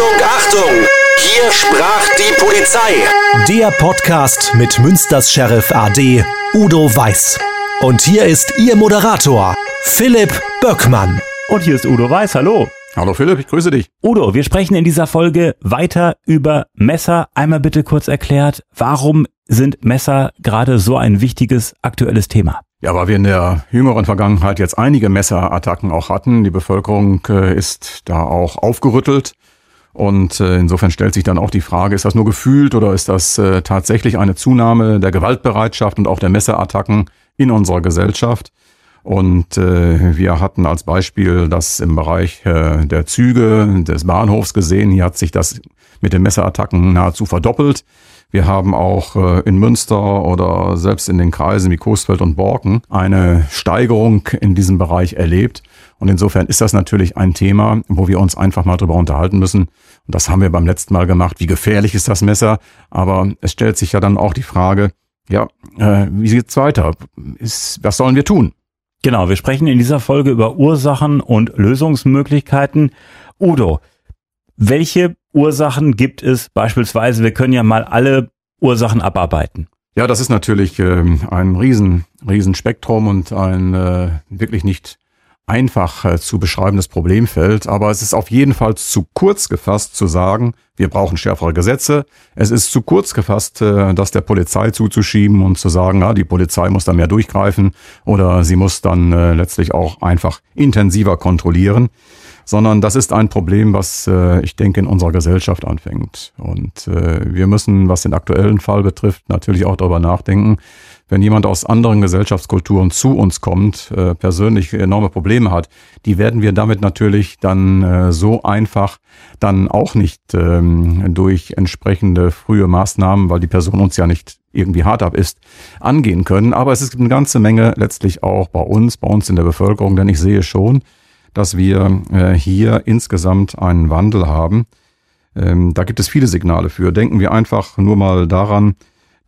Achtung, Achtung! Hier sprach die Polizei. Der Podcast mit Münsters Sheriff AD Udo Weiß. Und hier ist Ihr Moderator, Philipp Böckmann. Und hier ist Udo Weiß, hallo. Hallo Philipp, ich grüße dich. Udo, wir sprechen in dieser Folge weiter über Messer. Einmal bitte kurz erklärt, warum sind Messer gerade so ein wichtiges aktuelles Thema? Ja, weil wir in der jüngeren Vergangenheit jetzt einige Messerattacken auch hatten. Die Bevölkerung äh, ist da auch aufgerüttelt. Und äh, insofern stellt sich dann auch die Frage, ist das nur gefühlt oder ist das äh, tatsächlich eine Zunahme der Gewaltbereitschaft und auch der Messerattacken in unserer Gesellschaft? Und äh, wir hatten als Beispiel das im Bereich äh, der Züge des Bahnhofs gesehen. Hier hat sich das mit den Messerattacken nahezu verdoppelt. Wir haben auch äh, in Münster oder selbst in den Kreisen wie Coesfeld und Borken eine Steigerung in diesem Bereich erlebt. Und insofern ist das natürlich ein Thema, wo wir uns einfach mal drüber unterhalten müssen. Und das haben wir beim letzten Mal gemacht. Wie gefährlich ist das Messer? Aber es stellt sich ja dann auch die Frage, ja, äh, wie geht's weiter? Ist, was sollen wir tun? Genau, wir sprechen in dieser Folge über Ursachen und Lösungsmöglichkeiten. Udo, welche Ursachen gibt es beispielsweise? Wir können ja mal alle Ursachen abarbeiten. Ja, das ist natürlich äh, ein riesen, riesen Spektrum und ein äh, wirklich nicht einfach äh, zu beschreibendes Problemfeld, aber es ist auf jeden Fall zu kurz gefasst zu sagen, wir brauchen schärfere Gesetze. Es ist zu kurz gefasst, äh, das der Polizei zuzuschieben und zu sagen, ja, die Polizei muss da mehr durchgreifen oder sie muss dann äh, letztlich auch einfach intensiver kontrollieren sondern das ist ein Problem, was äh, ich denke in unserer Gesellschaft anfängt. Und äh, wir müssen, was den aktuellen Fall betrifft, natürlich auch darüber nachdenken, wenn jemand aus anderen Gesellschaftskulturen zu uns kommt, äh, persönlich enorme Probleme hat, die werden wir damit natürlich dann äh, so einfach dann auch nicht ähm, durch entsprechende frühe Maßnahmen, weil die Person uns ja nicht irgendwie hart ab ist, angehen können. Aber es gibt eine ganze Menge letztlich auch bei uns, bei uns in der Bevölkerung, denn ich sehe schon, dass wir äh, hier insgesamt einen Wandel haben. Ähm, da gibt es viele Signale für. Denken wir einfach nur mal daran,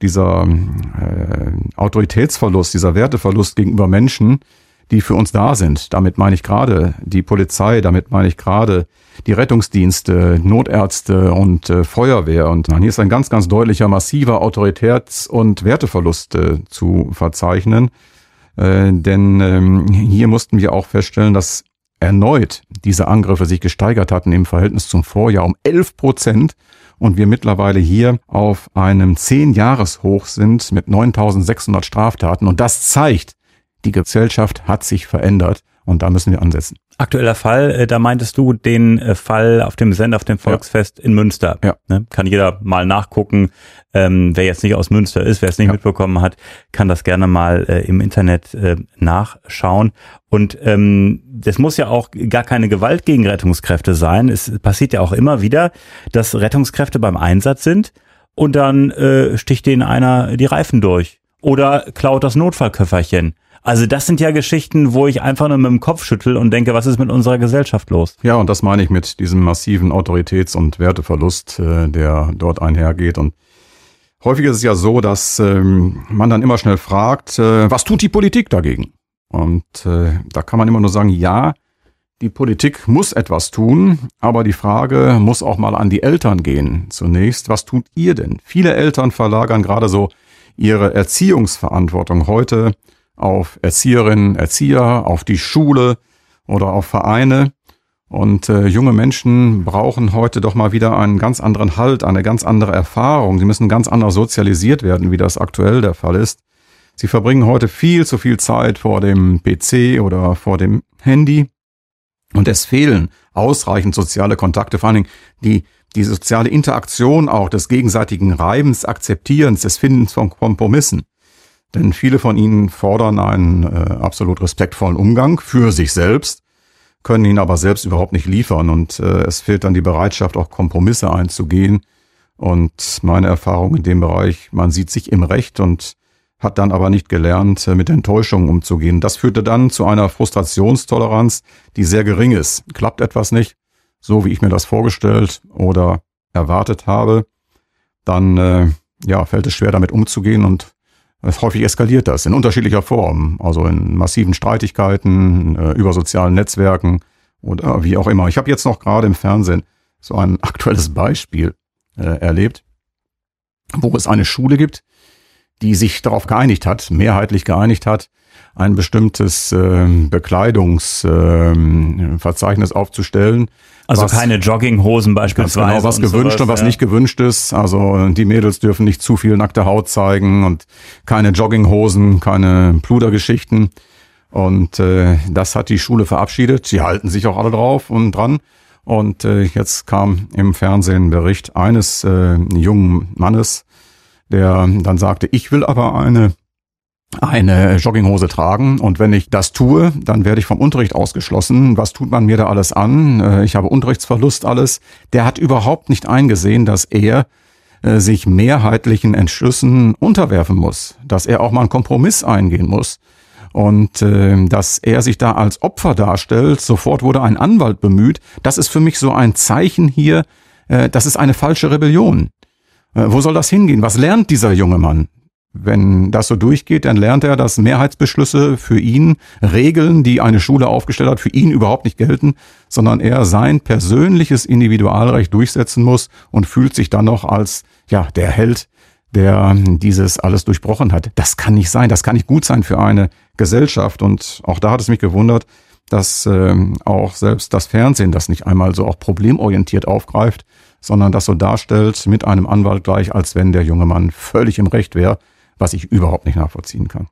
dieser äh, Autoritätsverlust, dieser Werteverlust gegenüber Menschen, die für uns da sind. Damit meine ich gerade die Polizei, damit meine ich gerade die Rettungsdienste, Notärzte und äh, Feuerwehr. Und hier ist ein ganz, ganz deutlicher, massiver Autoritäts- und Werteverlust äh, zu verzeichnen. Äh, denn ähm, hier mussten wir auch feststellen, dass erneut diese Angriffe sich gesteigert hatten im Verhältnis zum Vorjahr um 11 Prozent und wir mittlerweile hier auf einem 10-Jahres-Hoch sind mit 9600 Straftaten. Und das zeigt, die Gesellschaft hat sich verändert und da müssen wir ansetzen. Aktueller Fall, äh, da meintest du den äh, Fall auf dem Sender auf dem Volksfest ja. in Münster. Ja. Ne? Kann jeder mal nachgucken. Ähm, wer jetzt nicht aus Münster ist, wer es nicht ja. mitbekommen hat, kann das gerne mal äh, im Internet äh, nachschauen. Und ähm, das muss ja auch gar keine Gewalt gegen Rettungskräfte sein. Es passiert ja auch immer wieder, dass Rettungskräfte beim Einsatz sind und dann äh, sticht denen einer die Reifen durch oder klaut das Notfallköfferchen. Also das sind ja Geschichten, wo ich einfach nur mit dem Kopf schüttel und denke, was ist mit unserer Gesellschaft los? Ja, und das meine ich mit diesem massiven Autoritäts- und Werteverlust, äh, der dort einhergeht. Und häufig ist es ja so, dass ähm, man dann immer schnell fragt, äh, was tut die Politik dagegen? Und äh, da kann man immer nur sagen, ja, die Politik muss etwas tun, aber die Frage muss auch mal an die Eltern gehen. Zunächst, was tut ihr denn? Viele Eltern verlagern gerade so ihre Erziehungsverantwortung heute auf Erzieherinnen, Erzieher, auf die Schule oder auf Vereine. Und äh, junge Menschen brauchen heute doch mal wieder einen ganz anderen Halt, eine ganz andere Erfahrung. Sie müssen ganz anders sozialisiert werden, wie das aktuell der Fall ist. Sie verbringen heute viel zu viel Zeit vor dem PC oder vor dem Handy. Und es fehlen ausreichend soziale Kontakte, vor allen Dingen die, die soziale Interaktion auch des gegenseitigen Reibens, Akzeptierens, des Findens von Kompromissen. Denn viele von ihnen fordern einen äh, absolut respektvollen Umgang für sich selbst, können ihn aber selbst überhaupt nicht liefern. Und äh, es fehlt dann die Bereitschaft, auch Kompromisse einzugehen. Und meine Erfahrung in dem Bereich, man sieht sich im Recht und hat dann aber nicht gelernt, äh, mit Enttäuschungen umzugehen. Das führte dann zu einer Frustrationstoleranz, die sehr gering ist. Klappt etwas nicht, so wie ich mir das vorgestellt oder erwartet habe, dann äh, ja, fällt es schwer, damit umzugehen und Häufig eskaliert das in unterschiedlicher Form, also in massiven Streitigkeiten, äh, über sozialen Netzwerken oder wie auch immer. Ich habe jetzt noch gerade im Fernsehen so ein aktuelles Beispiel äh, erlebt, wo es eine Schule gibt, die sich darauf geeinigt hat, mehrheitlich geeinigt hat, ein bestimmtes äh, Bekleidungsverzeichnis äh, aufzustellen. Also was, keine Jogginghosen beispielsweise. Genau, was gewünscht sowas, und was ja. nicht gewünscht ist. Also die Mädels dürfen nicht zu viel nackte Haut zeigen und keine Jogginghosen, keine Pludergeschichten. Und äh, das hat die Schule verabschiedet. Sie halten sich auch alle drauf und dran. Und äh, jetzt kam im Fernsehen Bericht eines äh, jungen Mannes, der dann sagte, ich will aber eine eine Jogginghose tragen und wenn ich das tue, dann werde ich vom Unterricht ausgeschlossen. Was tut man mir da alles an? Äh, ich habe Unterrichtsverlust alles. Der hat überhaupt nicht eingesehen, dass er äh, sich mehrheitlichen Entschlüssen unterwerfen muss, dass er auch mal einen Kompromiss eingehen muss und äh, dass er sich da als Opfer darstellt. Sofort wurde ein Anwalt bemüht. Das ist für mich so ein Zeichen hier, äh, das ist eine falsche Rebellion. Äh, wo soll das hingehen? Was lernt dieser junge Mann? Wenn das so durchgeht, dann lernt er, dass Mehrheitsbeschlüsse für ihn, Regeln, die eine Schule aufgestellt hat, für ihn überhaupt nicht gelten, sondern er sein persönliches Individualrecht durchsetzen muss und fühlt sich dann noch als, ja, der Held, der dieses alles durchbrochen hat. Das kann nicht sein, das kann nicht gut sein für eine Gesellschaft. Und auch da hat es mich gewundert, dass äh, auch selbst das Fernsehen das nicht einmal so auch problemorientiert aufgreift, sondern das so darstellt mit einem Anwalt gleich, als wenn der junge Mann völlig im Recht wäre, was ich überhaupt nicht nachvollziehen kann.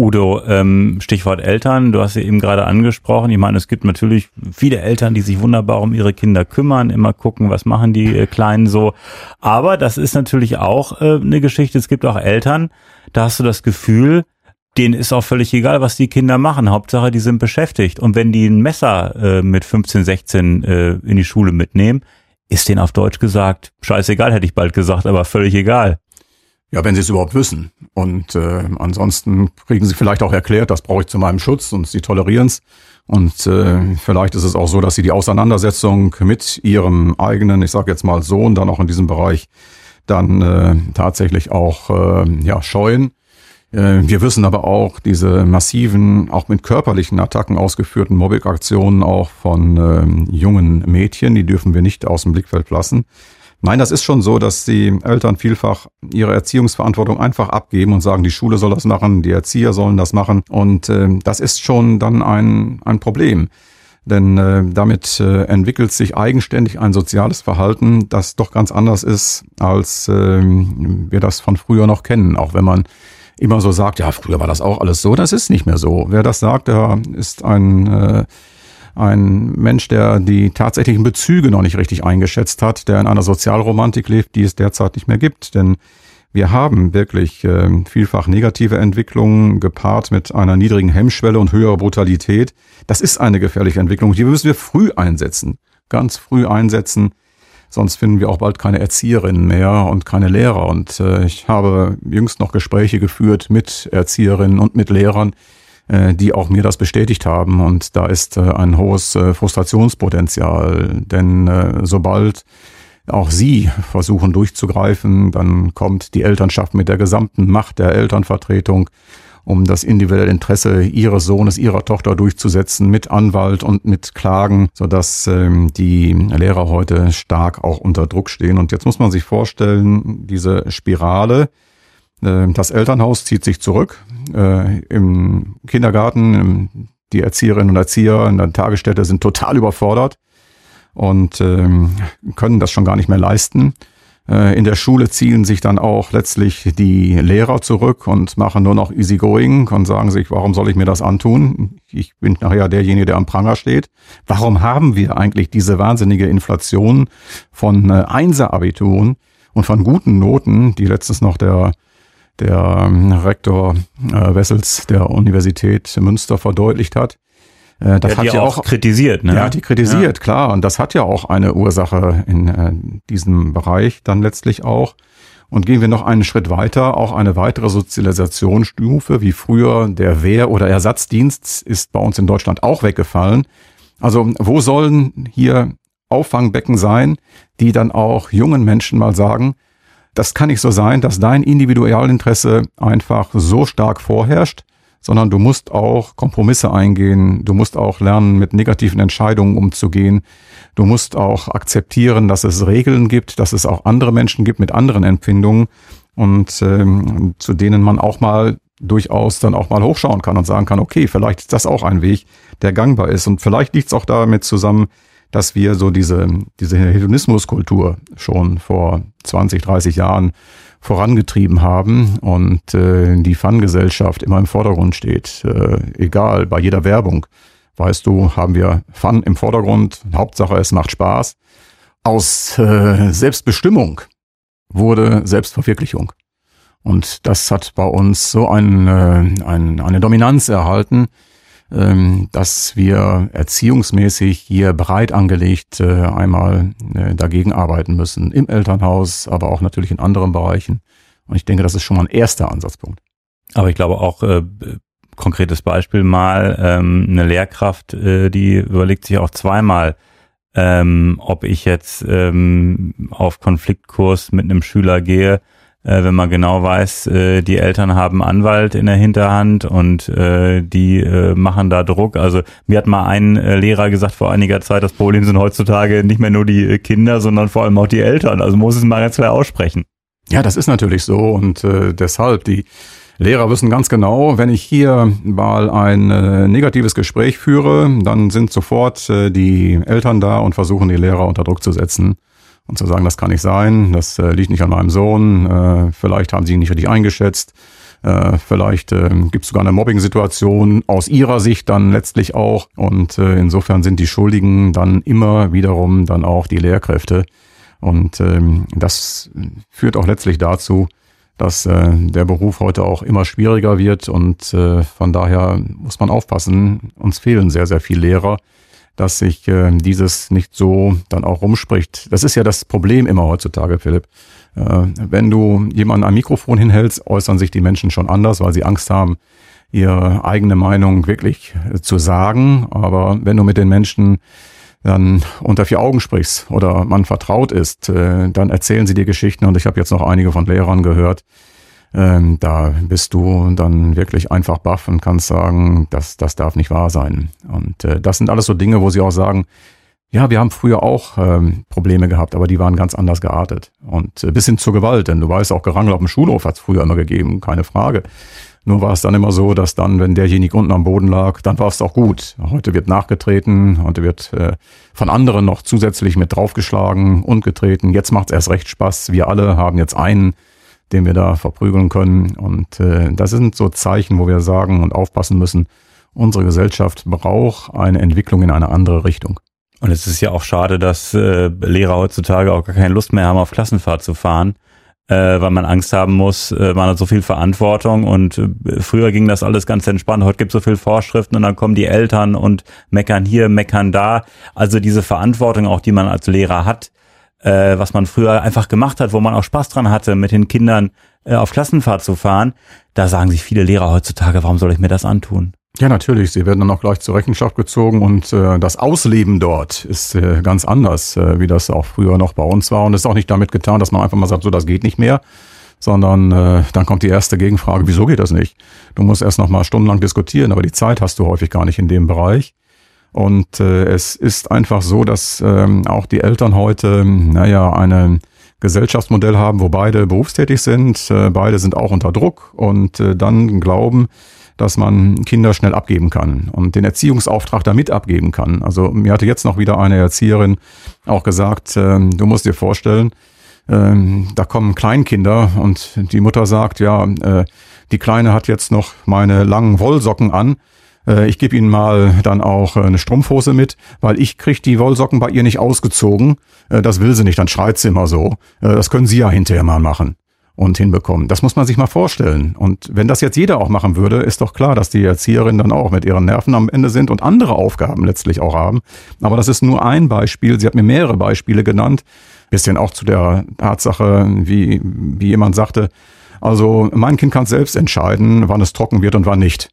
Udo, ähm, Stichwort Eltern, du hast ja eben gerade angesprochen. Ich meine, es gibt natürlich viele Eltern, die sich wunderbar um ihre Kinder kümmern, immer gucken, was machen die äh, Kleinen so. Aber das ist natürlich auch äh, eine Geschichte. Es gibt auch Eltern, da hast du das Gefühl, denen ist auch völlig egal, was die Kinder machen. Hauptsache, die sind beschäftigt. Und wenn die ein Messer äh, mit 15, 16 äh, in die Schule mitnehmen, ist denen auf Deutsch gesagt, scheißegal, hätte ich bald gesagt, aber völlig egal. Ja, wenn sie es überhaupt wissen. Und äh, ansonsten kriegen sie vielleicht auch erklärt, das brauche ich zu meinem Schutz und sie tolerieren es. Und äh, vielleicht ist es auch so, dass sie die Auseinandersetzung mit ihrem eigenen, ich sage jetzt mal Sohn, dann auch in diesem Bereich, dann äh, tatsächlich auch äh, ja, scheuen. Äh, wir wissen aber auch, diese massiven, auch mit körperlichen Attacken ausgeführten Mobbing-Aktionen auch von äh, jungen Mädchen, die dürfen wir nicht aus dem Blickfeld lassen. Nein, das ist schon so, dass die Eltern vielfach ihre Erziehungsverantwortung einfach abgeben und sagen, die Schule soll das machen, die Erzieher sollen das machen. Und äh, das ist schon dann ein, ein Problem. Denn äh, damit äh, entwickelt sich eigenständig ein soziales Verhalten, das doch ganz anders ist, als äh, wir das von früher noch kennen. Auch wenn man immer so sagt, ja, früher war das auch alles so, das ist nicht mehr so. Wer das sagt, der ist ein äh, ein Mensch, der die tatsächlichen Bezüge noch nicht richtig eingeschätzt hat, der in einer Sozialromantik lebt, die es derzeit nicht mehr gibt. Denn wir haben wirklich äh, vielfach negative Entwicklungen gepaart mit einer niedrigen Hemmschwelle und höherer Brutalität. Das ist eine gefährliche Entwicklung. Die müssen wir früh einsetzen, ganz früh einsetzen. Sonst finden wir auch bald keine Erzieherinnen mehr und keine Lehrer. Und äh, ich habe jüngst noch Gespräche geführt mit Erzieherinnen und mit Lehrern, äh, die auch mir das bestätigt haben. Und da ist äh, ein hohes äh, Frustrationspotenzial, denn sobald auch sie versuchen durchzugreifen, dann kommt die Elternschaft mit der gesamten Macht der Elternvertretung, um das individuelle Interesse ihres Sohnes, ihrer Tochter durchzusetzen mit Anwalt und mit Klagen, sodass ähm, die Lehrer heute stark auch unter Druck stehen. Und jetzt muss man sich vorstellen, diese Spirale, äh, das Elternhaus zieht sich zurück. Äh, Im Kindergarten, die Erzieherinnen und Erzieher in der Tagesstätte sind total überfordert und ähm, können das schon gar nicht mehr leisten. Äh, in der Schule ziehen sich dann auch letztlich die Lehrer zurück und machen nur noch easygoing und sagen sich, warum soll ich mir das antun? Ich bin nachher derjenige, der am Pranger steht. Warum haben wir eigentlich diese wahnsinnige Inflation von äh, Einser-Abituren und von guten Noten, die letztens noch der der ähm, Rektor äh, Wessels der Universität Münster verdeutlicht hat. Äh, das der hat ja auch, auch kritisiert, ne? Ja, die kritisiert, ja. klar. Und das hat ja auch eine Ursache in äh, diesem Bereich dann letztlich auch. Und gehen wir noch einen Schritt weiter, auch eine weitere Sozialisationsstufe, wie früher der Wehr- oder Ersatzdienst ist bei uns in Deutschland auch weggefallen. Also wo sollen hier Auffangbecken sein, die dann auch jungen Menschen mal sagen, das kann nicht so sein, dass dein Individualinteresse einfach so stark vorherrscht, sondern du musst auch Kompromisse eingehen, du musst auch lernen, mit negativen Entscheidungen umzugehen, Du musst auch akzeptieren, dass es Regeln gibt, dass es auch andere Menschen gibt mit anderen Empfindungen und ähm, zu denen man auch mal durchaus dann auch mal hochschauen kann und sagen kann, okay, vielleicht ist das auch ein Weg, der gangbar ist. Und vielleicht liegt es auch damit zusammen, dass wir so diese, diese Hedonismuskultur schon vor 20, 30 Jahren vorangetrieben haben und äh, die Fun-Gesellschaft immer im Vordergrund steht. Äh, egal, bei jeder Werbung, weißt du, haben wir Fun im Vordergrund. Hauptsache, es macht Spaß. Aus äh, Selbstbestimmung wurde Selbstverwirklichung. Und das hat bei uns so ein, äh, ein, eine Dominanz erhalten, dass wir erziehungsmäßig hier breit angelegt äh, einmal äh, dagegen arbeiten müssen. Im Elternhaus, aber auch natürlich in anderen Bereichen. Und ich denke, das ist schon mal ein erster Ansatzpunkt. Aber ich glaube auch, äh, konkretes Beispiel mal, ähm, eine Lehrkraft, äh, die überlegt sich auch zweimal, ähm, ob ich jetzt ähm, auf Konfliktkurs mit einem Schüler gehe äh, wenn man genau weiß, äh, die Eltern haben Anwalt in der Hinterhand und äh, die äh, machen da Druck. Also mir hat mal ein äh, Lehrer gesagt vor einiger Zeit, das Problem sind heutzutage nicht mehr nur die äh, Kinder, sondern vor allem auch die Eltern. Also muss es mal ganz klar aussprechen. Ja, das ist natürlich so und äh, deshalb die Lehrer wissen ganz genau, wenn ich hier mal ein äh, negatives Gespräch führe, dann sind sofort äh, die Eltern da und versuchen die Lehrer unter Druck zu setzen und zu sagen, das kann nicht sein, das äh, liegt nicht an meinem Sohn, äh, vielleicht haben sie ihn nicht richtig eingeschätzt, äh, vielleicht äh, gibt es sogar eine Mobbing-Situation aus ihrer Sicht dann letztlich auch und äh, insofern sind die Schuldigen dann immer wiederum dann auch die Lehrkräfte und ähm, das führt auch letztlich dazu, dass äh, der Beruf heute auch immer schwieriger wird und äh, von daher muss man aufpassen, uns fehlen sehr, sehr viele Lehrer dass sich äh, dieses nicht so dann auch rumspricht. Das ist ja das Problem immer heutzutage, Philipp. Äh, wenn du jemanden ein Mikrofon hinhältst, äußern sich die Menschen schon anders, weil sie Angst haben, ihre eigene Meinung wirklich äh, zu sagen. Aber wenn du mit den Menschen dann unter vier Augen sprichst oder man vertraut ist, äh, dann erzählen sie dir Geschichten. Und ich habe jetzt noch einige von Lehrern gehört, ähm, da bist du dann wirklich einfach baff und kannst sagen, das, das darf nicht wahr sein. Und äh, das sind alles so Dinge, wo sie auch sagen, ja, wir haben früher auch ähm, Probleme gehabt, aber die waren ganz anders geartet. Und äh, bis hin zur Gewalt, denn du weißt, auch Gerangel auf dem Schulhof hat es früher immer gegeben, keine Frage. Nur war es dann immer so, dass dann, wenn derjenige unten am Boden lag, dann war es auch gut. Heute wird nachgetreten, heute wird äh, von anderen noch zusätzlich mit draufgeschlagen und getreten. Jetzt macht es erst recht Spaß. Wir alle haben jetzt einen, den wir da verprügeln können. Und äh, das sind so Zeichen, wo wir sagen und aufpassen müssen, unsere Gesellschaft braucht eine Entwicklung in eine andere Richtung. Und es ist ja auch schade, dass äh, Lehrer heutzutage auch gar keine Lust mehr haben, auf Klassenfahrt zu fahren, äh, weil man Angst haben muss, äh, man hat so viel Verantwortung und äh, früher ging das alles ganz entspannt, heute gibt es so viel Vorschriften und dann kommen die Eltern und meckern hier, meckern da. Also diese Verantwortung auch, die man als Lehrer hat, äh, was man früher einfach gemacht hat, wo man auch Spaß dran hatte, mit den Kindern äh, auf Klassenfahrt zu fahren. Da sagen sich viele Lehrer heutzutage, warum soll ich mir das antun? Ja, natürlich. Sie werden dann auch gleich zur Rechenschaft gezogen und äh, das Ausleben dort ist äh, ganz anders, äh, wie das auch früher noch bei uns war. Und es ist auch nicht damit getan, dass man einfach mal sagt, so das geht nicht mehr, sondern äh, dann kommt die erste Gegenfrage, wieso geht das nicht? Du musst erst noch mal stundenlang diskutieren, aber die Zeit hast du häufig gar nicht in dem Bereich. Und äh, es ist einfach so, dass ähm, auch die Eltern heute, naja, ein Gesellschaftsmodell haben, wo beide berufstätig sind, äh, beide sind auch unter Druck und äh, dann glauben, dass man Kinder schnell abgeben kann und den Erziehungsauftrag damit abgeben kann. Also mir hatte jetzt noch wieder eine Erzieherin auch gesagt, äh, du musst dir vorstellen, äh, da kommen Kleinkinder und die Mutter sagt, ja, äh, die Kleine hat jetzt noch meine langen Wollsocken an ich gebe Ihnen mal dann auch äh, eine Strumpfhose mit, weil ich kriege die Wollsocken bei ihr nicht ausgezogen. Äh, das will sie nicht, dann schreit sie immer so. Das können Sie ja hinterher mal machen und hinbekommen. Das muss man sich mal vorstellen. Und wenn das jetzt jeder auch machen würde, ist doch klar, dass die Erzieherinnen dann auch mit ihren Nerven am Ende sind und andere Aufgaben letztlich auch haben. Aber das ist nur ein Beispiel. Sie hat mir mehrere Beispiele genannt. Bisschen auch zu der Tatsache, wie, wie jemand sagte, also mein Kind kann selbst entscheiden, wann es trocken wird und wann nicht.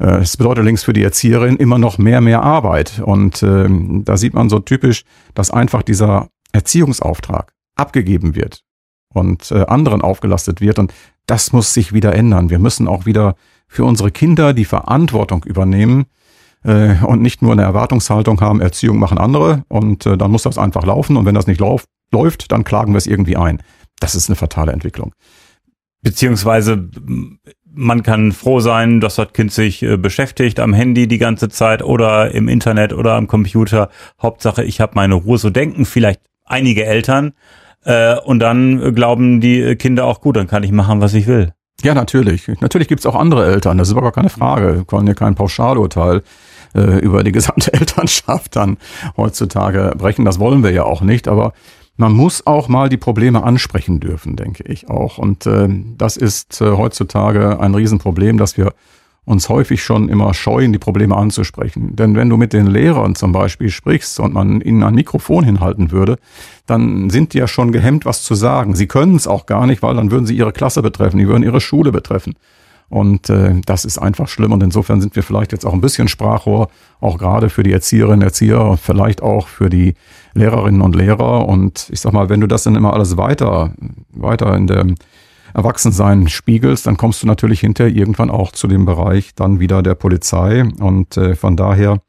Äh, es bedeutet allerdings für die Erzieherin immer noch mehr, mehr Arbeit. Und äh, da sieht man so typisch, dass einfach dieser Erziehungsauftrag abgegeben wird und äh, anderen aufgelastet wird. Und das muss sich wieder ändern. Wir müssen auch wieder für unsere Kinder die Verantwortung übernehmen, äh, und nicht nur eine Erwartungshaltung haben, Erziehung machen andere und äh, dann muss das einfach laufen und wenn das nicht lauf, läuft, dann klagen wir es irgendwie ein. Das ist eine fatale Entwicklung. Beziehungsweise man kann froh sein, dass das Kind sich äh, beschäftigt am Handy die ganze Zeit oder im Internet oder am Computer. Hauptsache, ich habe meine Ruhe. So denken vielleicht einige Eltern. Äh, und dann glauben die Kinder auch gut, dann kann ich machen, was ich will. Ja, natürlich. Natürlich gibt's auch andere Eltern, das ist aber gar keine Frage. Wir können ja kein Pauschalurteil äh, über die gesamte Elternschaft dann heutzutage brechen. Das wollen wir ja auch nicht, aber man muss auch mal die Probleme ansprechen dürfen, denke ich auch. Und äh, das ist äh, heutzutage ein Riesenproblem, dass wir uns häufig schon immer scheuen, die Probleme anzusprechen. Denn wenn du mit den Lehrern zum Beispiel sprichst und man ihnen ein Mikrofon hinhalten würde, dann sind die ja schon gehemmt, was zu sagen. Sie können es auch gar nicht, weil dann würden sie ihre Klasse betreffen, die würden ihre Schule betreffen. Und äh, das ist einfach schlimm. Und insofern sind wir vielleicht jetzt auch ein bisschen Sprachrohr, auch gerade für die Erzieherinnen, Erzieher, vielleicht auch für die Lehrerinnen und Lehrer. Und ich sag mal, wenn du das dann immer alles weiter, weiter in der Erwachsensein spiegelst, dann kommst du natürlich hinterher irgendwann auch zu dem Bereich dann wieder der Polizei. Und äh, von daher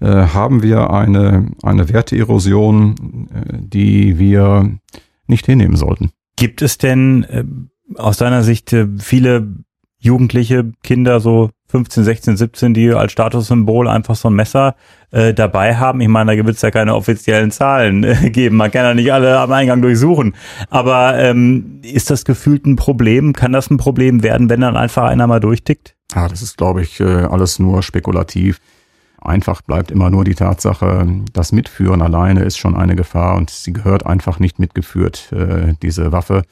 äh, haben wir eine, eine Werteerosion, äh, die wir nicht hinnehmen sollten. Gibt es denn äh, aus deiner Sicht äh, viele Jugendliche, Kinder, so 15, 16, 17, die als Statussymbol einfach so ein Messer äh, dabei haben. Ich meine, da wird es ja keine offiziellen Zahlen äh, geben. Man kann ja nicht alle am Eingang durchsuchen. Aber ähm, ist das gefühlt ein Problem? Kann das ein Problem werden, wenn dann einfach einer mal durchtickt? Ja, das ist, glaube ich, äh, alles nur spekulativ. Einfach bleibt immer nur die Tatsache, das Mitführen alleine ist schon eine Gefahr und sie gehört einfach nicht mitgeführt, äh, diese Waffe.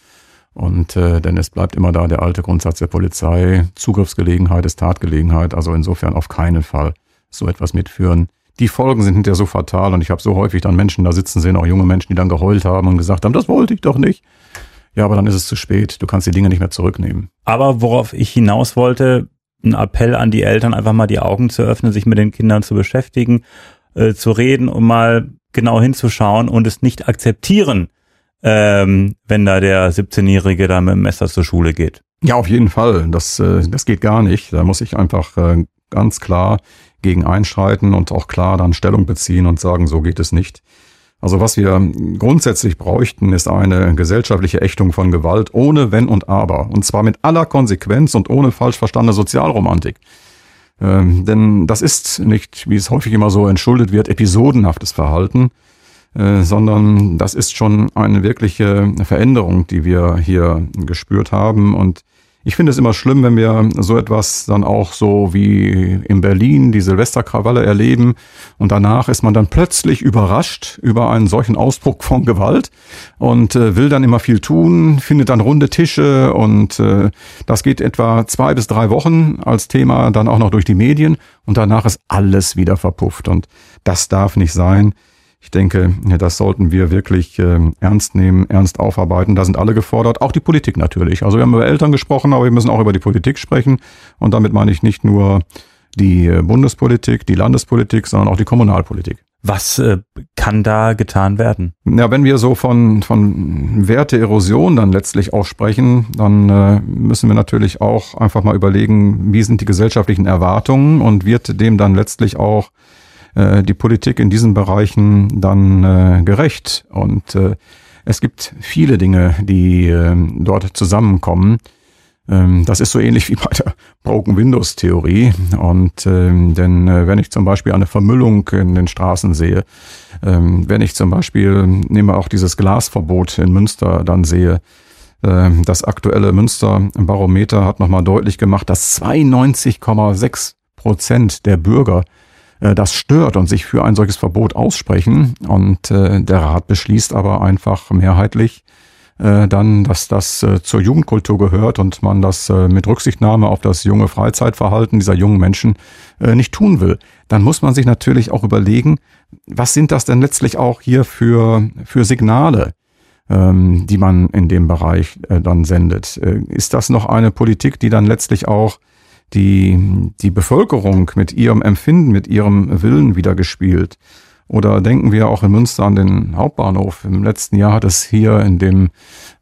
Und äh, denn es bleibt immer da der alte Grundsatz der Polizei, Zugriffsgelegenheit ist Tatgelegenheit, also insofern auf keinen Fall so etwas mitführen. Die Folgen sind hinterher so fatal und ich habe so häufig dann Menschen da sitzen sehen, auch junge Menschen, die dann geheult haben und gesagt haben, das wollte ich doch nicht. Ja, aber dann ist es zu spät, du kannst die Dinge nicht mehr zurücknehmen. Aber worauf ich hinaus wollte, ein Appell an die Eltern, einfach mal die Augen zu öffnen, sich mit den Kindern zu beschäftigen, äh, zu reden und mal genau hinzuschauen und es nicht akzeptieren, ähm, wenn da der 17-Jährige da mit dem Messer zur Schule geht. Ja, auf jeden Fall. Das, äh, das geht gar nicht. Da muss ich einfach äh, ganz klar gegen einschreiten und auch klar dann Stellung beziehen und sagen, so geht es nicht. Also was wir grundsätzlich bräuchten, ist eine gesellschaftliche Ächtung von Gewalt ohne Wenn und Aber. Und zwar mit aller Konsequenz und ohne falsch verstandene Sozialromantik. Ähm, denn das ist nicht, wie es häufig immer so entschuldet wird, episodenhaftes Verhalten, äh, sondern das ist schon eine wirkliche Veränderung, die wir hier gespürt haben. Und ich finde es immer schlimm, wenn wir so etwas dann auch so wie in Berlin die Silvesterkrawalle erleben und danach ist man dann plötzlich überrascht über einen solchen Ausbruch von Gewalt und äh, will dann immer viel tun, findet dann runde Tische und äh, das geht etwa zwei bis drei Wochen als Thema dann auch noch durch die Medien und danach ist alles wieder verpufft und das darf nicht sein. Ich denke, das sollten wir wirklich äh, ernst nehmen, ernst aufarbeiten. Da sind alle gefordert, auch die Politik natürlich. Also wir haben über Eltern gesprochen, aber wir müssen auch über die Politik sprechen. Und damit meine ich nicht nur die äh, Bundespolitik, die Landespolitik, sondern auch die Kommunalpolitik. Was äh, kann da getan werden? Ja, wenn wir so von, von Werteerosion dann letztlich auch sprechen, dann äh, müssen wir natürlich auch einfach mal überlegen, wie sind die gesellschaftlichen Erwartungen und wird dem dann letztlich auch äh, die Politik in diesen Bereichen dann äh, gerecht. Und äh, es gibt viele Dinge, die äh, dort zusammenkommen. Ähm, das ist so ähnlich wie bei der Broken Windows Theorie. Und ähm, denn äh, wenn ich zum Beispiel eine Vermüllung in den Straßen sehe, ähm, wenn ich zum Beispiel nehme auch dieses Glasverbot in Münster dann sehe, äh, das aktuelle Münster-Barometer hat nochmal deutlich gemacht, dass 92,6 Prozent der Bürger das stört und sich für ein solches Verbot aussprechen. Und äh, der Rat beschließt aber einfach mehrheitlich äh, dann, dass das äh, zur Jugendkultur gehört und man das äh, mit Rücksichtnahme auf das junge Freizeitverhalten dieser jungen Menschen äh, nicht tun will. Dann muss man sich natürlich auch überlegen, was sind das denn letztlich auch hier für, für Signale? ähm, die man in dem Bereich äh, dann sendet. Äh, ist das noch eine Politik, die dann letztlich auch die, die Bevölkerung mit ihrem Empfinden, mit ihrem Willen wieder gespielt. Oder denken wir auch in Münster an den Hauptbahnhof. Im letzten Jahr hat es hier in dem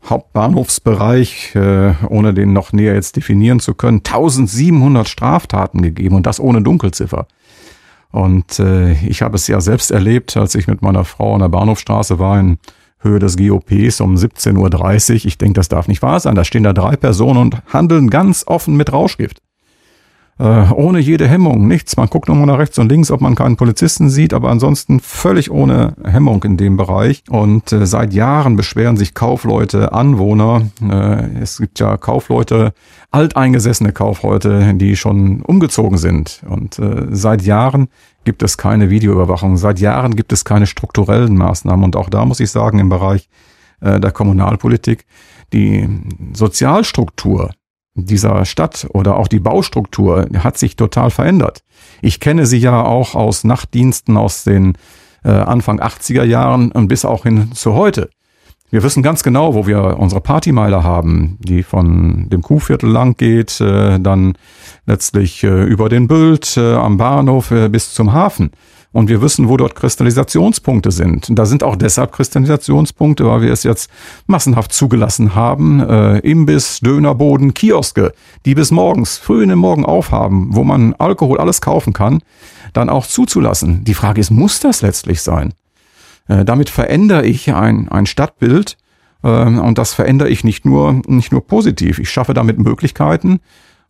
Hauptbahnhofsbereich, äh, ohne den noch näher jetzt definieren zu können, 1700 Straftaten gegeben und das ohne Dunkelziffer. Und äh, ich habe es ja selbst erlebt, als ich mit meiner Frau an der Bahnhofstraße war in Höhe des GOPs um 17.30 Uhr. Ich denke, das darf nicht wahr sein. Da stehen da drei Personen und handeln ganz offen mit Rauschgift. Äh, ohne jede Hemmung, nichts. Man guckt nur mal nach rechts und links, ob man keinen Polizisten sieht, aber ansonsten völlig ohne Hemmung in dem Bereich. Und äh, seit Jahren beschweren sich Kaufleute, Anwohner. Äh, es gibt ja Kaufleute, alteingesessene Kaufleute, die schon umgezogen sind. Und äh, seit Jahren gibt es keine Videoüberwachung. Seit Jahren gibt es keine strukturellen Maßnahmen. Und auch da muss ich sagen, im Bereich äh, der Kommunalpolitik, die Sozialstruktur dieser Stadt oder auch die Baustruktur hat sich total verändert. Ich kenne sie ja auch aus Nachtdiensten aus den äh, Anfang 80er Jahren und bis auch hin zu heute. Wir wissen ganz genau, wo wir unsere Partymeile haben, die von dem Kuhviertel lang geht, äh, dann letztlich äh, über den Bült äh, am Bahnhof äh, bis zum Hafen. Und wir wissen, wo dort Kristallisationspunkte sind. Und da sind auch deshalb Kristallisationspunkte, weil wir es jetzt massenhaft zugelassen haben. Äh, Imbiss, Dönerboden, Kioske, die bis morgens, früh in den Morgen aufhaben, wo man Alkohol alles kaufen kann, dann auch zuzulassen. Die Frage ist, muss das letztlich sein? Äh, damit verändere ich ein, ein Stadtbild, äh, und das verändere ich nicht nur, nicht nur positiv. Ich schaffe damit Möglichkeiten,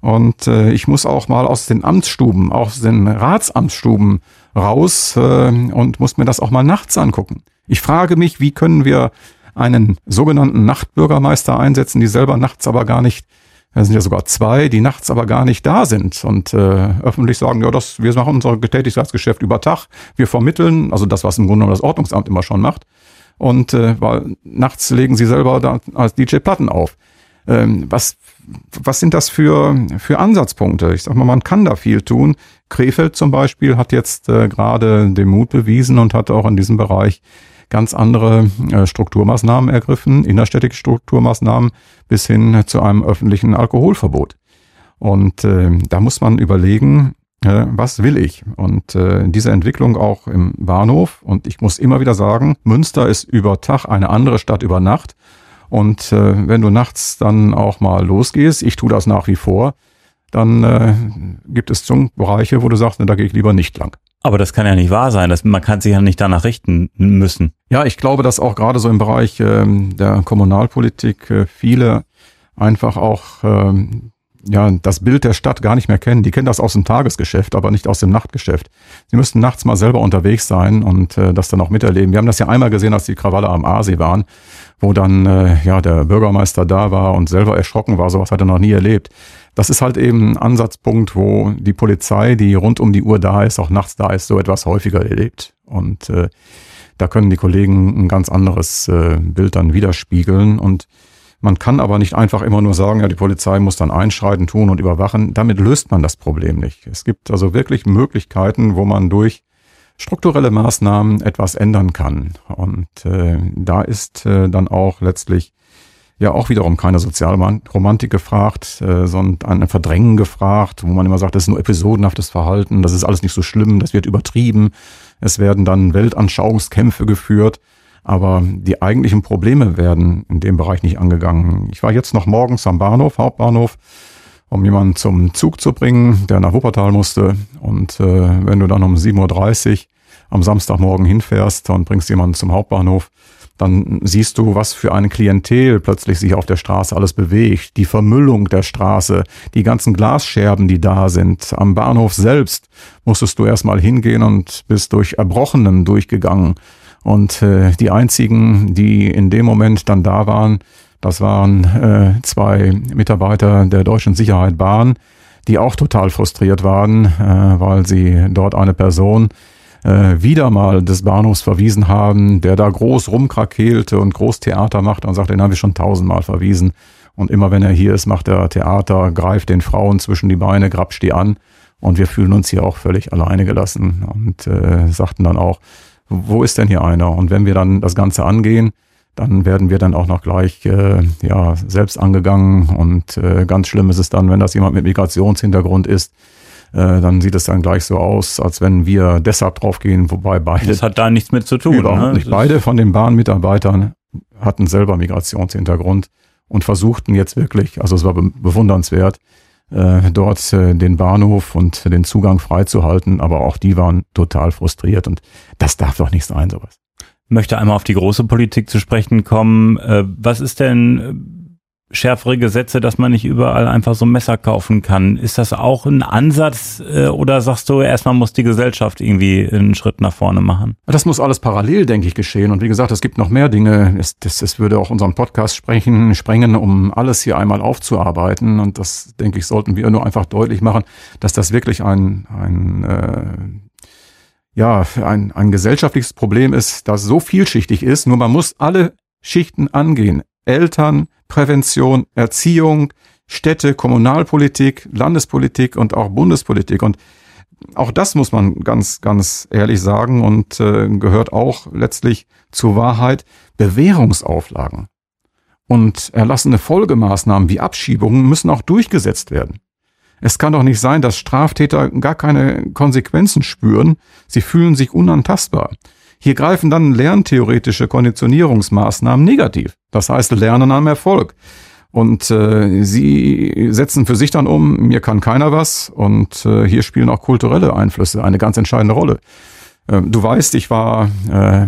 und äh, ich muss auch mal aus den Amtsstuben, aus den Ratsamtsstuben raus äh, und muss mir das auch mal nachts angucken. Ich frage mich, wie können wir einen sogenannten Nachtbürgermeister einsetzen, die selber nachts aber gar nicht, es sind ja sogar zwei, die nachts aber gar nicht da sind und äh, öffentlich sagen, ja, das, wir machen unser Tätigkeitsgeschäft über Tag, wir vermitteln, also das, was im Grunde genommen das Ordnungsamt immer schon macht. Und äh, weil nachts legen sie selber da als DJ Platten auf. Ähm, was was sind das für, für Ansatzpunkte? Ich sag mal, man kann da viel tun. Krefeld zum Beispiel hat jetzt äh, gerade den Mut bewiesen und hat auch in diesem Bereich ganz andere äh, Strukturmaßnahmen ergriffen, innerstädtische Strukturmaßnahmen bis hin zu einem öffentlichen Alkoholverbot. Und äh, da muss man überlegen, äh, was will ich? Und äh, diese Entwicklung auch im Bahnhof. Und ich muss immer wieder sagen, Münster ist über Tag eine andere Stadt über Nacht. Und äh, wenn du nachts dann auch mal losgehst, ich tue das nach wie vor, dann äh, gibt es Bereiche, wo du sagst, ne, da gehe ich lieber nicht lang. Aber das kann ja nicht wahr sein. Das, man kann sich ja nicht danach richten müssen. Ja, ich glaube, dass auch gerade so im Bereich ähm, der Kommunalpolitik äh, viele einfach auch ähm, ja, das Bild der Stadt gar nicht mehr kennen. Die kennen das aus dem Tagesgeschäft, aber nicht aus dem Nachtgeschäft. Sie müssten nachts mal selber unterwegs sein und äh, das dann auch miterleben. Wir haben das ja einmal gesehen, als die Krawalle am Aasee waren, wo dann äh, ja der Bürgermeister da war und selber erschrocken war. Sowas hat er noch nie erlebt. Das ist halt eben ein Ansatzpunkt, wo die Polizei, die rund um die Uhr da ist, auch nachts da ist, so etwas häufiger erlebt. Und äh, da können die Kollegen ein ganz anderes äh, Bild dann widerspiegeln. Und man kann aber nicht einfach immer nur sagen, ja, die Polizei muss dann einschreiten, tun und überwachen. Damit löst man das Problem nicht. Es gibt also wirklich Möglichkeiten, wo man durch strukturelle Maßnahmen etwas ändern kann. Und äh, da ist äh, dann auch letztlich ja auch wiederum keine Sozialromantik gefragt, äh, sondern ein Verdrängen gefragt, wo man immer sagt, das ist nur episodenhaftes Verhalten, das ist alles nicht so schlimm, das wird übertrieben, es werden dann Weltanschauungskämpfe geführt, aber die eigentlichen Probleme werden in dem Bereich nicht angegangen. Ich war jetzt noch morgens am Bahnhof, Hauptbahnhof, um jemanden zum Zug zu bringen, der nach Wuppertal musste. Und äh, wenn du dann um 7.30 Uhr am Samstagmorgen hinfährst und bringst jemanden zum Hauptbahnhof, dann siehst du, was für ein Klientel plötzlich sich auf der Straße alles bewegt. Die Vermüllung der Straße, die ganzen Glasscherben, die da sind. Am Bahnhof selbst musstest du erstmal hingehen und bist durch Erbrochenen durchgegangen. Und äh, die einzigen, die in dem Moment dann da waren, das waren äh, zwei Mitarbeiter der deutschen Sicherheit Bahn, die auch total frustriert waren, äh, weil sie dort eine Person äh, wieder mal des Bahnhofs verwiesen haben, der da groß rumkrakeelte und groß Theater macht und sagt, den habe ich schon tausendmal verwiesen. Und immer wenn er hier ist, macht er Theater, greift den Frauen zwischen die Beine, grapscht die an. Und wir fühlen uns hier auch völlig alleine gelassen und äh, sagten dann auch, wo ist denn hier einer? Und wenn wir dann das Ganze angehen, dann werden wir dann auch noch gleich äh, ja, selbst angegangen. Und äh, ganz schlimm ist es dann, wenn das jemand mit Migrationshintergrund ist, äh, dann sieht es dann gleich so aus, als wenn wir deshalb draufgehen, wobei beide. Das hat da nichts mit zu tun. Überhaupt ne? nicht. Beide von den Bahnmitarbeitern hatten selber Migrationshintergrund und versuchten jetzt wirklich, also es war bewundernswert, äh, dort äh, den Bahnhof und den Zugang freizuhalten. Aber auch die waren total frustriert und das darf doch nicht sein, sowas. Möchte einmal auf die große Politik zu sprechen kommen. Äh, was ist denn schärfere Gesetze, dass man nicht überall einfach so Messer kaufen kann. Ist das auch ein Ansatz äh, oder sagst du, erstmal muss die Gesellschaft irgendwie einen Schritt nach vorne machen? Das muss alles parallel, denke ich, geschehen. Und wie gesagt, es gibt noch mehr Dinge. Es, das, das würde auch unseren Podcast sprechen, sprengen, um alles hier einmal aufzuarbeiten. Und das, denke ich, sollten wir nur einfach deutlich machen, dass das wirklich ein, ein äh, ja, ein, ein gesellschaftliches Problem ist, das so vielschichtig ist. Nur man muss alle Schichten angehen. Eltern, Prävention, Erziehung, Städte, Kommunalpolitik, Landespolitik und auch Bundespolitik. Und auch das muss man ganz, ganz ehrlich sagen und äh, gehört auch letztlich zur Wahrheit. Bewährungsauflagen und erlassene Folgemaßnahmen wie Abschiebungen müssen auch durchgesetzt werden. Es kann doch nicht sein, dass Straftäter gar keine Konsequenzen spüren. Sie fühlen sich unantastbar. Hier greifen dann lerntheoretische Konditionierungsmaßnahmen negativ. Das heißt Lernen am Erfolg. Und äh, sie setzen für sich dann um, mir kann keiner was. Und äh, hier spielen auch kulturelle Einflüsse eine ganz entscheidende Rolle. Äh, du weißt, ich war äh,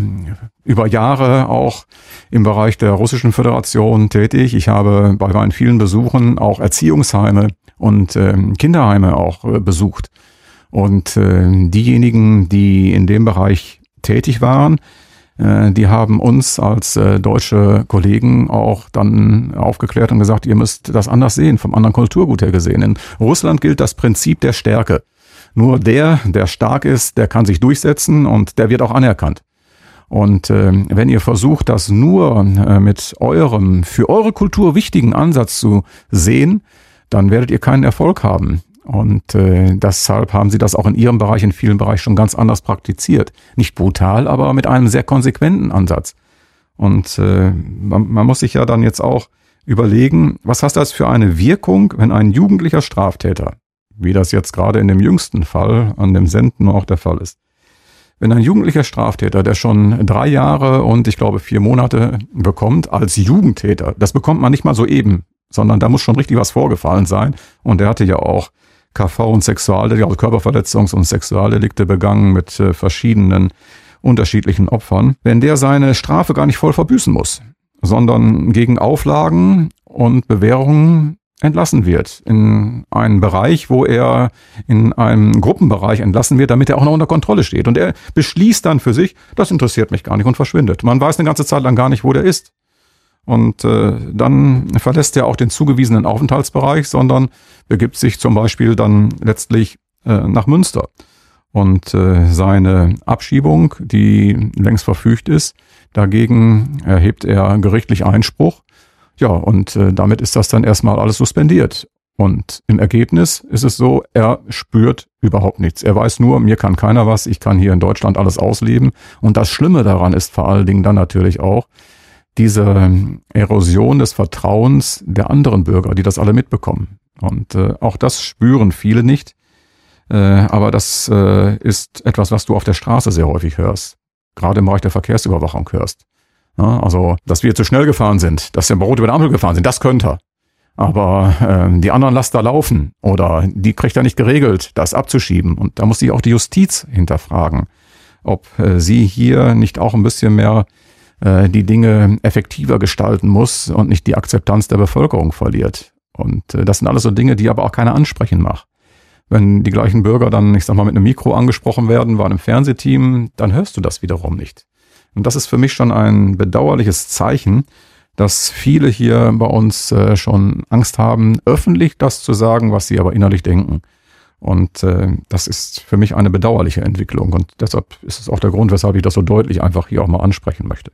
über Jahre auch im Bereich der Russischen Föderation tätig. Ich habe bei meinen vielen Besuchen auch Erziehungsheime und äh, Kinderheime auch äh, besucht. Und äh, diejenigen, die in dem Bereich tätig waren. Äh, die haben uns als äh, deutsche Kollegen auch dann aufgeklärt und gesagt, ihr müsst das anders sehen, vom anderen Kulturgut her gesehen. In Russland gilt das Prinzip der Stärke. Nur der, der stark ist, der kann sich durchsetzen und der wird auch anerkannt. Und äh, wenn ihr versucht, das nur äh, mit eurem für eure Kultur wichtigen Ansatz zu sehen, dann werdet ihr keinen Erfolg haben. Und äh, deshalb haben sie das auch in ihrem Bereich, in vielen Bereichen schon ganz anders praktiziert. Nicht brutal, aber mit einem sehr konsequenten Ansatz. Und äh, man, man muss sich ja dann jetzt auch überlegen, was hast das für eine Wirkung, wenn ein jugendlicher Straftäter, wie das jetzt gerade in dem jüngsten Fall an dem Senden auch der Fall ist, wenn ein jugendlicher Straftäter, der schon drei Jahre und ich glaube vier Monate bekommt als Jugendtäter, das bekommt man nicht mal so eben, sondern da muss schon richtig was vorgefallen sein. Und der hatte ja auch KV und Sexualdelikte, also Körperverletzungs- und Sexualdelikte begangen mit äh, verschiedenen unterschiedlichen Opfern, wenn der seine Strafe gar nicht voll verbüßen muss, sondern gegen Auflagen und Bewährungen entlassen wird in einen Bereich, wo er in einem Gruppenbereich entlassen wird, damit er auch noch unter Kontrolle steht. Und er beschließt dann für sich, das interessiert mich gar nicht und verschwindet. Man weiß eine ganze Zeit lang gar nicht, wo der ist. Und äh, dann verlässt er auch den zugewiesenen Aufenthaltsbereich, sondern begibt sich zum Beispiel dann letztlich äh, nach Münster. Und äh, seine Abschiebung, die längst verfügt ist, dagegen erhebt er gerichtlich Einspruch. Ja, und äh, damit ist das dann erstmal alles suspendiert. Und im Ergebnis ist es so, er spürt überhaupt nichts. Er weiß nur, mir kann keiner was, ich kann hier in Deutschland alles ausleben. Und das Schlimme daran ist vor allen Dingen dann natürlich auch, diese Erosion des Vertrauens der anderen Bürger, die das alle mitbekommen. Und äh, auch das spüren viele nicht. Äh, aber das äh, ist etwas, was du auf der Straße sehr häufig hörst. Gerade im Bereich der Verkehrsüberwachung hörst. Ja, also, dass wir zu schnell gefahren sind, dass wir rot über der Ampel gefahren sind, das könnte er. Aber äh, die anderen lasst da laufen oder die kriegt er nicht geregelt, das abzuschieben. Und da muss sich auch die Justiz hinterfragen, ob äh, sie hier nicht auch ein bisschen mehr äh, die Dinge effektiver gestalten muss und nicht die Akzeptanz der Bevölkerung verliert. Und äh, das sind alles so Dinge, die aber auch keiner ansprechen macht. Wenn die gleichen Bürger dann, ich sag mal, mit einem Mikro angesprochen werden, bei einem Fernsehteam, dann hörst du das wiederum nicht. Und das ist für mich schon ein bedauerliches Zeichen, dass viele hier bei uns äh, schon Angst haben, öffentlich das zu sagen, was sie aber innerlich denken. Und äh, das ist für mich eine bedauerliche Entwicklung. Und deshalb ist es auch der Grund, weshalb ich das so deutlich einfach hier auch mal ansprechen möchte.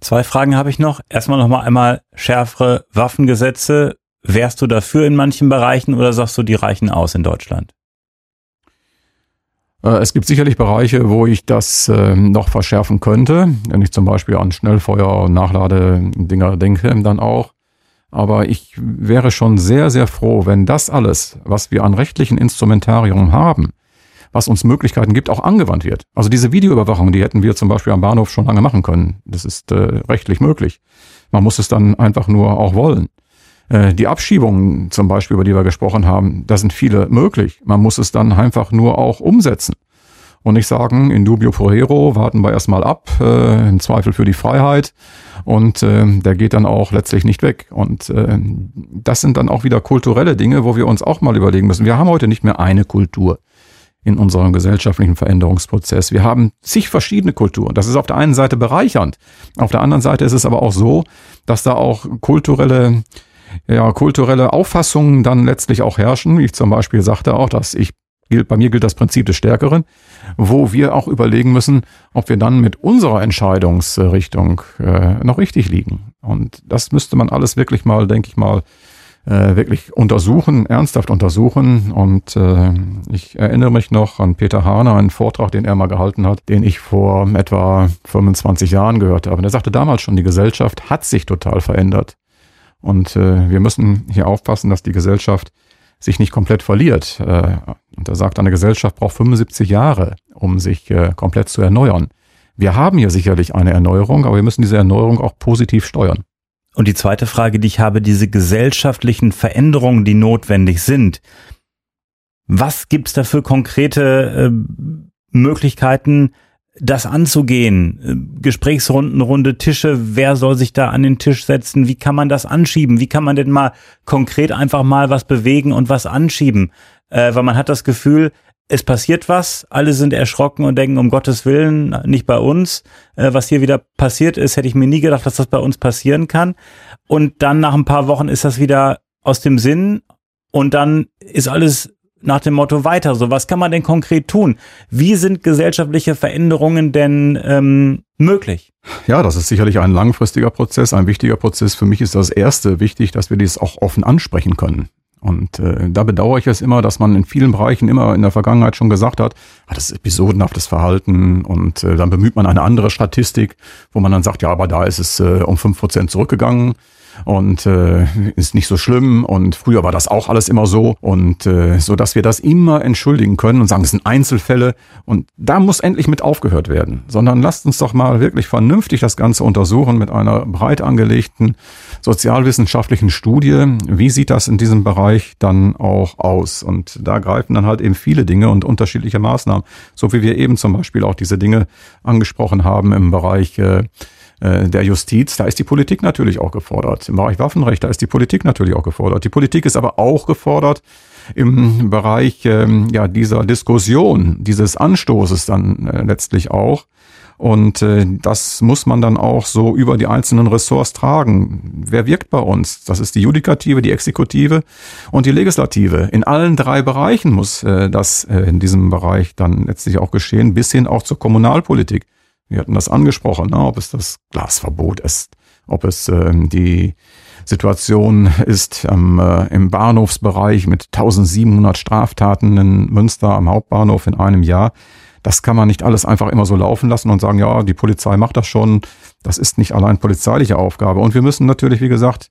Zwei Fragen habe ich noch. Erstmal noch mal einmal schärfere Waffengesetze. Wärst du dafür in manchen Bereichen oder sagst du, die reichen aus in Deutschland? Äh, es gibt sicherlich Bereiche, wo ich das äh, noch verschärfen könnte. Wenn ich zum Beispiel an Schnellfeuer- und Nachladedinger denke, dann auch. Aber ich wäre schon sehr, sehr froh, wenn das alles, was wir an rechtlichen Instrumentarium haben, was uns Möglichkeiten gibt, auch angewandt wird. Also diese Videoüberwachung, die hätten wir zum Beispiel am Bahnhof schon lange machen können. Das ist äh, rechtlich möglich. Man muss es dann einfach nur auch wollen. Äh, die Abschiebungen zum Beispiel, über die wir gesprochen haben, da sind viele möglich. Man muss es dann einfach nur auch umsetzen. Und nicht sagen, in dubio pro hero, warten wir erstmal ab, äh, im Zweifel für die Freiheit. Und äh, der geht dann auch letztlich nicht weg. Und äh, das sind dann auch wieder kulturelle Dinge, wo wir uns auch mal überlegen müssen. Wir haben heute nicht mehr eine Kultur in unserem gesellschaftlichen Veränderungsprozess. Wir haben zig verschiedene Kulturen. Das ist auf der einen Seite bereichernd. Auf der anderen Seite ist es aber auch so, dass da auch kulturelle ja, kulturelle Auffassungen dann letztlich auch herrschen. Ich zum Beispiel sagte auch, dass ich bei mir gilt das Prinzip des Stärkeren, wo wir auch überlegen müssen, ob wir dann mit unserer Entscheidungsrichtung äh, noch richtig liegen. Und das müsste man alles wirklich mal, denke ich mal, äh, wirklich untersuchen, ernsthaft untersuchen. Und äh, ich erinnere mich noch an Peter Hahner, einen Vortrag, den er mal gehalten hat, den ich vor etwa 25 Jahren gehört habe. Und er sagte damals schon, die Gesellschaft hat sich total verändert. Und äh, wir müssen hier aufpassen, dass die Gesellschaft sich nicht komplett verliert. Äh, und er sagt, eine Gesellschaft braucht 75 Jahre, um sich äh, komplett zu erneuern. Wir haben hier sicherlich eine Erneuerung, aber wir müssen diese Erneuerung auch positiv steuern. Und die zweite Frage, die ich habe, diese gesellschaftlichen Veränderungen, die notwendig sind. Was gibt's da für konkrete äh, Möglichkeiten, das anzugehen? Gesprächsrunden, runde Tische, wer soll sich da an den Tisch setzen? Wie kann man das anschieben? Wie kann man denn mal konkret einfach mal was bewegen und was anschieben? Äh, weil man hat das Gefühl, es passiert was, alle sind erschrocken und denken, um Gottes Willen, nicht bei uns. Äh, was hier wieder passiert ist, hätte ich mir nie gedacht, dass das bei uns passieren kann. Und dann nach ein paar Wochen ist das wieder aus dem Sinn und dann ist alles nach dem Motto weiter. So, was kann man denn konkret tun? Wie sind gesellschaftliche Veränderungen denn ähm, möglich? Ja, das ist sicherlich ein langfristiger Prozess, ein wichtiger Prozess. Für mich ist das Erste wichtig, dass wir dies auch offen ansprechen können. Und äh, da bedauere ich es immer, dass man in vielen Bereichen immer in der Vergangenheit schon gesagt hat, ah, das ist episodenhaftes Verhalten und äh, dann bemüht man eine andere Statistik, wo man dann sagt, ja, aber da ist es äh, um fünf Prozent zurückgegangen und äh, ist nicht so schlimm. Und früher war das auch alles immer so. Und äh, so, dass wir das immer entschuldigen können und sagen, es sind Einzelfälle. Und da muss endlich mit aufgehört werden, sondern lasst uns doch mal wirklich vernünftig das Ganze untersuchen mit einer breit angelegten sozialwissenschaftlichen Studie. Wie sieht das in diesem Bereich dann auch aus? Und da greifen dann halt eben viele Dinge und unterschiedliche Maßnahmen, so wie wir eben zum Beispiel auch diese Dinge angesprochen haben im Bereich äh, der Justiz, da ist die Politik natürlich auch gefordert. Im Bereich Waffenrecht, da ist die Politik natürlich auch gefordert. Die Politik ist aber auch gefordert im Bereich ähm, ja, dieser Diskussion, dieses Anstoßes dann äh, letztlich auch. Und äh, das muss man dann auch so über die einzelnen Ressorts tragen. Wer wirkt bei uns? Das ist die Judikative, die Exekutive und die Legislative. In allen drei Bereichen muss äh, das äh, in diesem Bereich dann letztlich auch geschehen, bis hin auch zur Kommunalpolitik. Wir hatten das angesprochen, ne, ob es das Glasverbot ist, ob es äh, die Situation ist ähm, äh, im Bahnhofsbereich mit 1700 Straftaten in Münster am Hauptbahnhof in einem Jahr. Das kann man nicht alles einfach immer so laufen lassen und sagen, ja, die Polizei macht das schon. Das ist nicht allein polizeiliche Aufgabe. Und wir müssen natürlich, wie gesagt,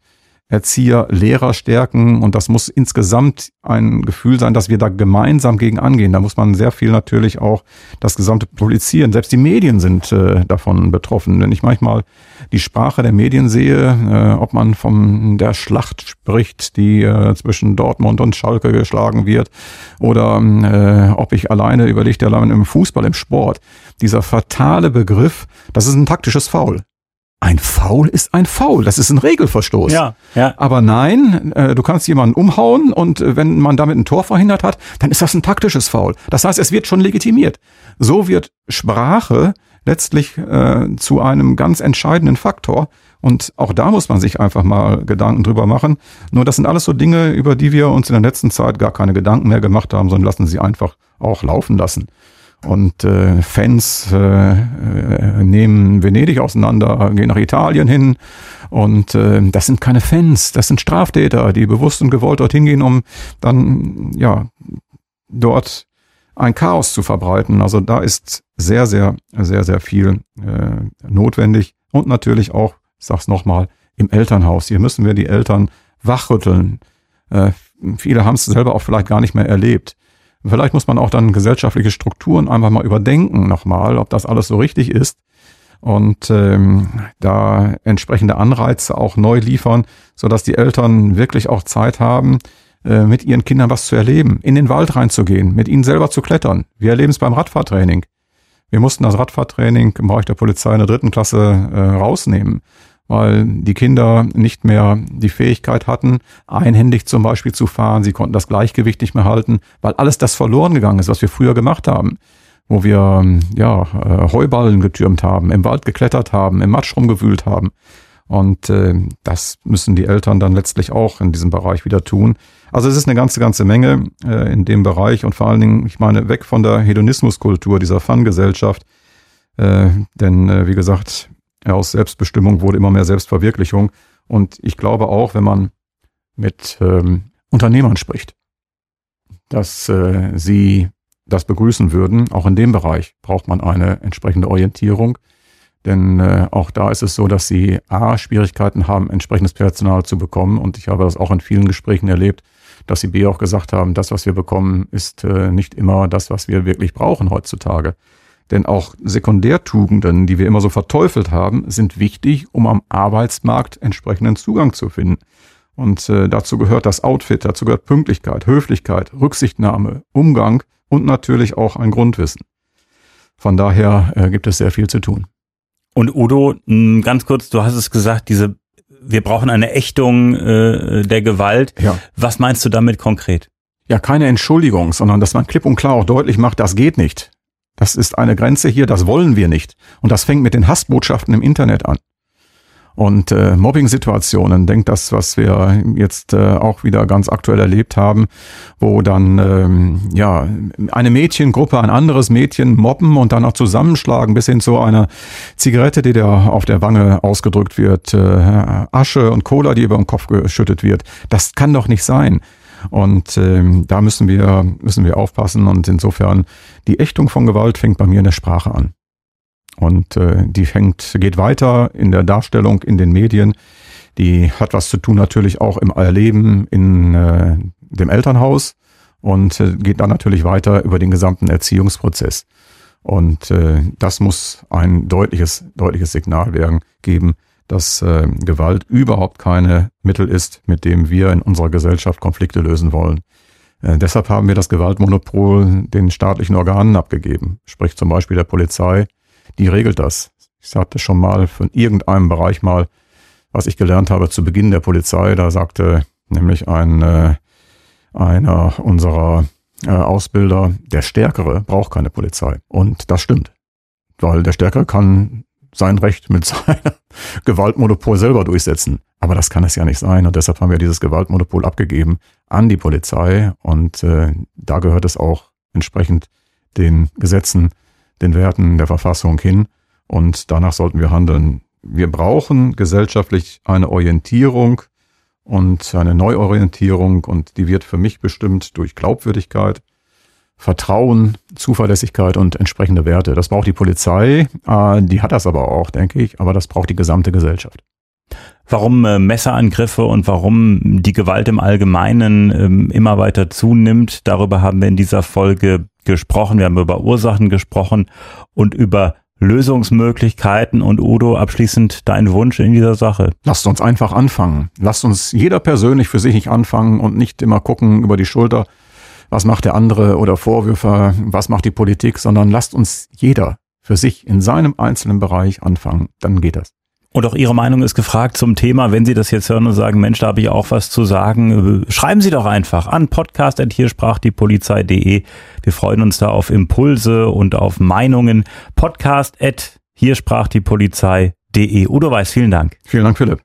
Erzieher, Lehrer stärken und das muss insgesamt ein Gefühl sein, dass wir da gemeinsam gegen angehen. Da muss man sehr viel natürlich auch das gesamte Polizieren, selbst die Medien sind äh, davon betroffen. Wenn ich manchmal die Sprache der Medien sehe, äh, ob man von der Schlacht spricht, die äh, zwischen Dortmund und Schalke geschlagen wird, oder äh, ob ich alleine überlege, allein im Fußball, im Sport, dieser fatale Begriff, das ist ein taktisches Foul ein Foul ist ein Foul. Das ist ein Regelverstoß. Ja, ja. Aber nein, äh, du kannst jemanden umhauen und äh, wenn man damit ein Tor verhindert hat, dann ist das ein taktisches Foul. Das heißt, es wird schon legitimiert. So wird Sprache letztlich äh, zu einem ganz entscheidenden Faktor. Und auch da muss man sich einfach mal Gedanken drüber machen. Nur das sind alles so Dinge, über die wir uns in der letzten Zeit gar keine Gedanken mehr gemacht haben, sondern lassen sie einfach auch laufen lassen. Und äh, Fans äh, äh, nehmen Venedig auseinander, gehen nach Italien hin. Und äh, das sind keine Fans, das sind Straftäter, die bewusst und gewollt dorthin gehen, um dann ja dort ein Chaos zu verbreiten. Also da ist sehr, sehr, sehr, sehr viel äh, notwendig. Und natürlich auch, ich sag's nochmal, im Elternhaus. Hier müssen wir die Eltern wachrütteln. Äh, viele haben es selber auch vielleicht gar nicht mehr erlebt. Vielleicht muss man auch dann gesellschaftliche Strukturen einfach mal überdenken nochmal, ob das alles so richtig ist. und ähm, da entsprechende Anreize auch neu liefern, so dass die Eltern wirklich auch Zeit haben, äh, mit ihren Kindern was zu erleben, in den Wald reinzugehen, mit ihnen selber zu klettern. Wir erleben es beim Radfahrtraining. Wir mussten das Radfahrtraining im Bereich der Polizei in der dritten Klasse äh, rausnehmen, weil die Kinder nicht mehr die Fähigkeit hatten, einhändig zum Beispiel zu fahren. Sie konnten das Gleichgewicht nicht mehr halten, weil alles das verloren gegangen ist, was wir früher gemacht haben wo wir ja, äh, Heuballen getürmt haben, im Wald geklettert haben, im Matsch rumgewühlt haben. Und äh, das müssen die Eltern dann letztlich auch in diesem Bereich wieder tun. Also es ist eine ganze, ganze Menge äh, in dem Bereich und vor allen Dingen, ich meine, weg von der Hedonismuskultur, dieser Fun-Gesellschaft. Äh, denn, äh, wie gesagt, aus Selbstbestimmung wurde immer mehr Selbstverwirklichung. Und ich glaube auch, wenn man mit ähm, Unternehmern spricht, dass äh, sie das begrüßen würden. Auch in dem Bereich braucht man eine entsprechende Orientierung. Denn äh, auch da ist es so, dass sie A, Schwierigkeiten haben, entsprechendes Personal zu bekommen. Und ich habe das auch in vielen Gesprächen erlebt, dass sie B auch gesagt haben, das, was wir bekommen, ist äh, nicht immer das, was wir wirklich brauchen heutzutage. Denn auch Sekundärtugenden, die wir immer so verteufelt haben, sind wichtig, um am Arbeitsmarkt entsprechenden Zugang zu finden. Und äh, dazu gehört das Outfit, dazu gehört Pünktlichkeit, Höflichkeit, Rücksichtnahme, Umgang und natürlich auch ein Grundwissen. Von daher äh, gibt es sehr viel zu tun. Und Udo, ganz kurz, du hast es gesagt, diese, wir brauchen eine Ächtung äh, der Gewalt. Ja. Was meinst du damit konkret? Ja, keine Entschuldigung, sondern dass man klipp und klar auch deutlich macht, das geht nicht. Das ist eine Grenze hier, das wollen wir nicht. Und das fängt mit den Hassbotschaften im Internet an und äh, Mobbing-Situationen. Denkt das, was wir jetzt äh, auch wieder ganz aktuell erlebt haben, wo dann ähm, ja eine Mädchengruppe ein anderes Mädchen mobben und dann auch zusammenschlagen, bis hin zu einer Zigarette, die da auf der Wange ausgedrückt wird, äh, Asche und Cola, die über den Kopf geschüttet wird. Das kann doch nicht sein. Und ähm, da müssen wir müssen wir aufpassen und insofern die Ächtung von Gewalt fängt bei mir in der Sprache an. Und äh, die fängt, geht weiter in der Darstellung in den Medien. Die hat was zu tun natürlich auch im Erleben in äh, dem Elternhaus und äh, geht dann natürlich weiter über den gesamten Erziehungsprozess. Und äh, das muss ein deutliches, deutliches Signal werden, geben, dass äh, Gewalt überhaupt keine Mittel ist, mit dem wir in unserer Gesellschaft Konflikte lösen wollen. Äh, deshalb haben wir das Gewaltmonopol den staatlichen Organen abgegeben, sprich zum Beispiel der Polizei, die regelt das. Ich sagte schon mal von irgendeinem Bereich mal, was ich gelernt habe zu Beginn der Polizei. Da sagte nämlich ein äh, einer unserer äh, Ausbilder, der Stärkere braucht keine Polizei. Und das stimmt. Weil der Stärkere kann sein Recht mit seinem Gewaltmonopol selber durchsetzen. Aber das kann es ja nicht sein. Und deshalb haben wir dieses Gewaltmonopol abgegeben an die Polizei. Und äh, da gehört es auch entsprechend den Gesetzen den Werten der Verfassung hin und danach sollten wir handeln. Wir brauchen gesellschaftlich eine Orientierung und eine Neuorientierung und die wird für mich bestimmt durch Glaubwürdigkeit, Vertrauen, Zuverlässigkeit und entsprechende Werte. Das braucht die Polizei, äh, die hat das aber auch, denke ich, aber das braucht die gesamte Gesellschaft. Warum äh, Messerangriffe und warum die Gewalt im Allgemeinen ähm, immer weiter zunimmt, darüber haben wir in dieser Folge gesprochen, wir haben über Ursachen gesprochen und über Lösungsmöglichkeiten und Udo, abschließend dein Wunsch in dieser Sache. Lasst uns einfach anfangen. Lasst uns jeder persönlich für sich nicht anfangen und nicht immer gucken über die Schulter, was macht der andere oder Vorwürfe, was macht die Politik, sondern lasst uns jeder für sich in seinem einzelnen Bereich anfangen. Dann geht das. Und auch Ihre Meinung ist gefragt zum Thema. Wenn Sie das jetzt hören und sagen, Mensch, da habe ich auch was zu sagen, schreiben Sie doch einfach an podcast.hiersprachdiepolizei.de. Wir freuen uns da auf Impulse und auf Meinungen. Podcast at hiersprachdiepolizei.de. Udo Weiß, vielen Dank. Vielen Dank, Philipp.